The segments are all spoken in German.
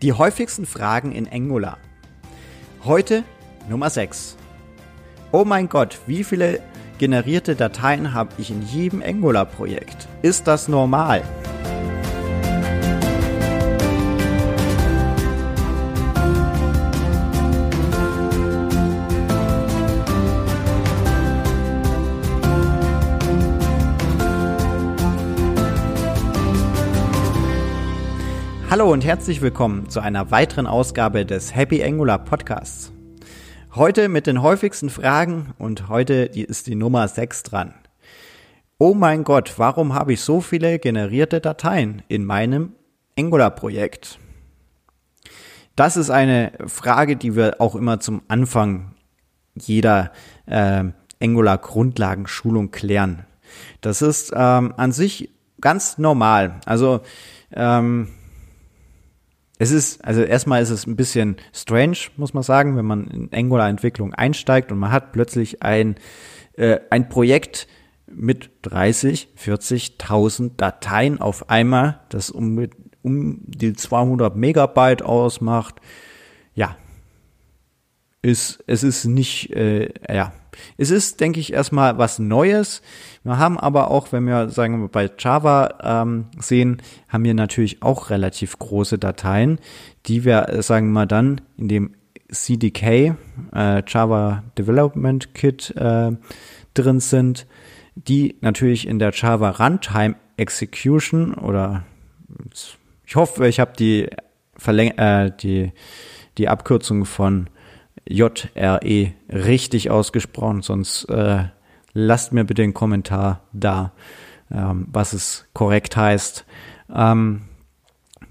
Die häufigsten Fragen in Angular. Heute Nummer 6. Oh mein Gott, wie viele generierte Dateien habe ich in jedem Angular-Projekt? Ist das normal? Hallo und herzlich willkommen zu einer weiteren Ausgabe des Happy Angular Podcasts. Heute mit den häufigsten Fragen und heute ist die Nummer 6 dran. Oh mein Gott, warum habe ich so viele generierte Dateien in meinem Angular-Projekt? Das ist eine Frage, die wir auch immer zum Anfang jeder äh, Angular-Grundlagenschulung klären. Das ist ähm, an sich ganz normal. Also ähm, es ist, also erstmal ist es ein bisschen strange, muss man sagen, wenn man in Angular-Entwicklung einsteigt und man hat plötzlich ein, äh, ein Projekt mit 30, 40.000 Dateien auf einmal, das um, um die 200 Megabyte ausmacht. Ja, ist, es ist nicht, äh, ja, es ist, denke ich, erstmal was Neues. Wir haben aber auch, wenn wir, sagen wir, bei Java ähm, sehen, haben wir natürlich auch relativ große Dateien, die wir, äh, sagen wir mal, dann in dem CDK, äh, Java Development Kit, äh, drin sind, die natürlich in der Java Runtime Execution oder ich hoffe, ich habe die, Verläng äh, die, die Abkürzung von JRE richtig ausgesprochen, sonst äh, lasst mir bitte einen Kommentar da, ähm, was es korrekt heißt. Ähm,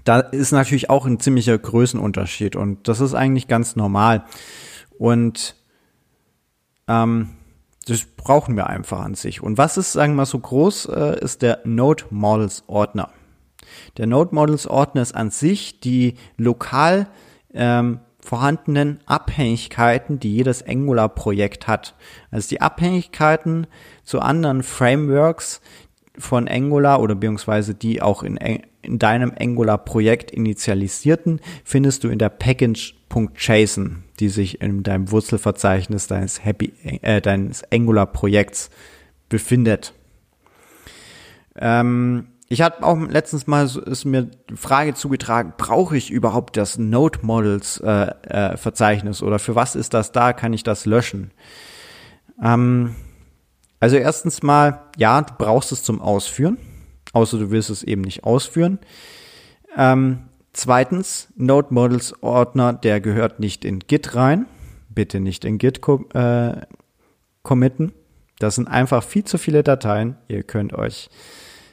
da ist natürlich auch ein ziemlicher Größenunterschied und das ist eigentlich ganz normal. Und ähm, das brauchen wir einfach an sich. Und was ist, sagen wir mal, so groß, äh, ist der Node Models Ordner. Der Node Models Ordner ist an sich die lokal ähm, vorhandenen Abhängigkeiten, die jedes Angular-Projekt hat. Also die Abhängigkeiten zu anderen Frameworks von Angular oder beziehungsweise die auch in, in deinem Angular-Projekt initialisierten, findest du in der Package.json, die sich in deinem Wurzelverzeichnis deines Happy, äh, deines Angular-Projekts befindet. Ähm, ich hatte auch letztens mal ist mir die Frage zugetragen, brauche ich überhaupt das Node Models äh, äh, Verzeichnis oder für was ist das da? Kann ich das löschen? Ähm, also erstens mal, ja, du brauchst es zum Ausführen, außer du willst es eben nicht ausführen. Ähm, zweitens, Node Models Ordner, der gehört nicht in Git rein. Bitte nicht in Git äh, committen. Das sind einfach viel zu viele Dateien. Ihr könnt euch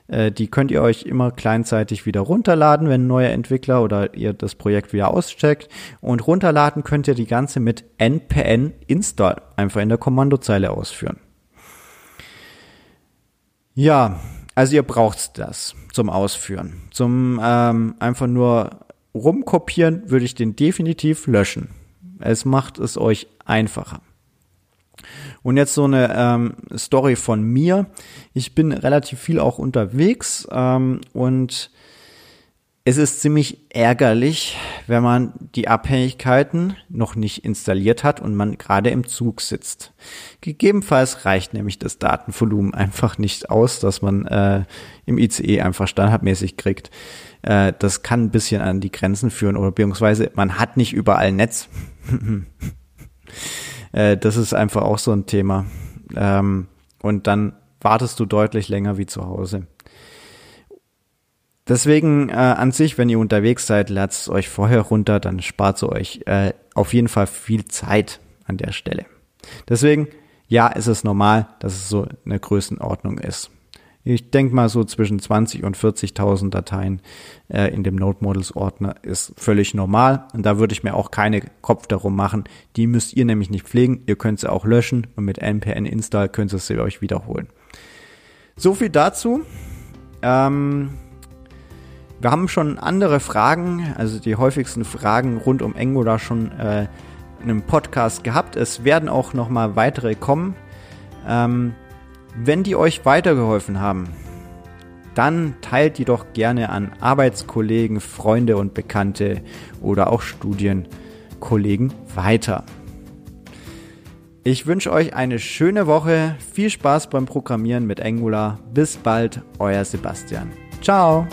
äh, die könnt ihr euch immer kleinzeitig wieder runterladen, wenn ein neuer Entwickler oder ihr das Projekt wieder auscheckt. Und runterladen könnt ihr die ganze mit npn install einfach in der Kommandozeile ausführen. Ja, also ihr braucht das zum Ausführen. Zum ähm, einfach nur rumkopieren würde ich den definitiv löschen. Es macht es euch einfacher. Und jetzt so eine ähm, Story von mir. Ich bin relativ viel auch unterwegs ähm, und es ist ziemlich ärgerlich, wenn man die Abhängigkeiten noch nicht installiert hat und man gerade im Zug sitzt. Gegebenenfalls reicht nämlich das Datenvolumen einfach nicht aus, dass man äh, im ICE einfach standardmäßig kriegt. Äh, das kann ein bisschen an die Grenzen führen oder beziehungsweise man hat nicht überall Netz. Äh, das ist einfach auch so ein Thema. Ähm, und dann wartest du deutlich länger wie zu Hause. Deswegen äh, an sich, wenn ihr unterwegs seid, ladet es euch vorher runter, dann spart es euch äh, auf jeden Fall viel Zeit an der Stelle. Deswegen, ja, ist es normal, dass es so eine Größenordnung ist. Ich denke mal so zwischen 20 und 40.000 Dateien äh, in dem Node Models Ordner ist völlig normal und da würde ich mir auch keine Kopf darum machen. Die müsst ihr nämlich nicht pflegen, ihr könnt sie auch löschen und mit npn install könnt ihr sie euch wiederholen. So viel dazu. Ähm, wir haben schon andere Fragen, also die häufigsten Fragen rund um Angular schon äh, in einem Podcast gehabt. Es werden auch noch mal weitere kommen. Ähm, wenn die euch weitergeholfen haben, dann teilt die doch gerne an Arbeitskollegen, Freunde und Bekannte oder auch Studienkollegen weiter. Ich wünsche euch eine schöne Woche, viel Spaß beim Programmieren mit Angular. Bis bald, euer Sebastian. Ciao!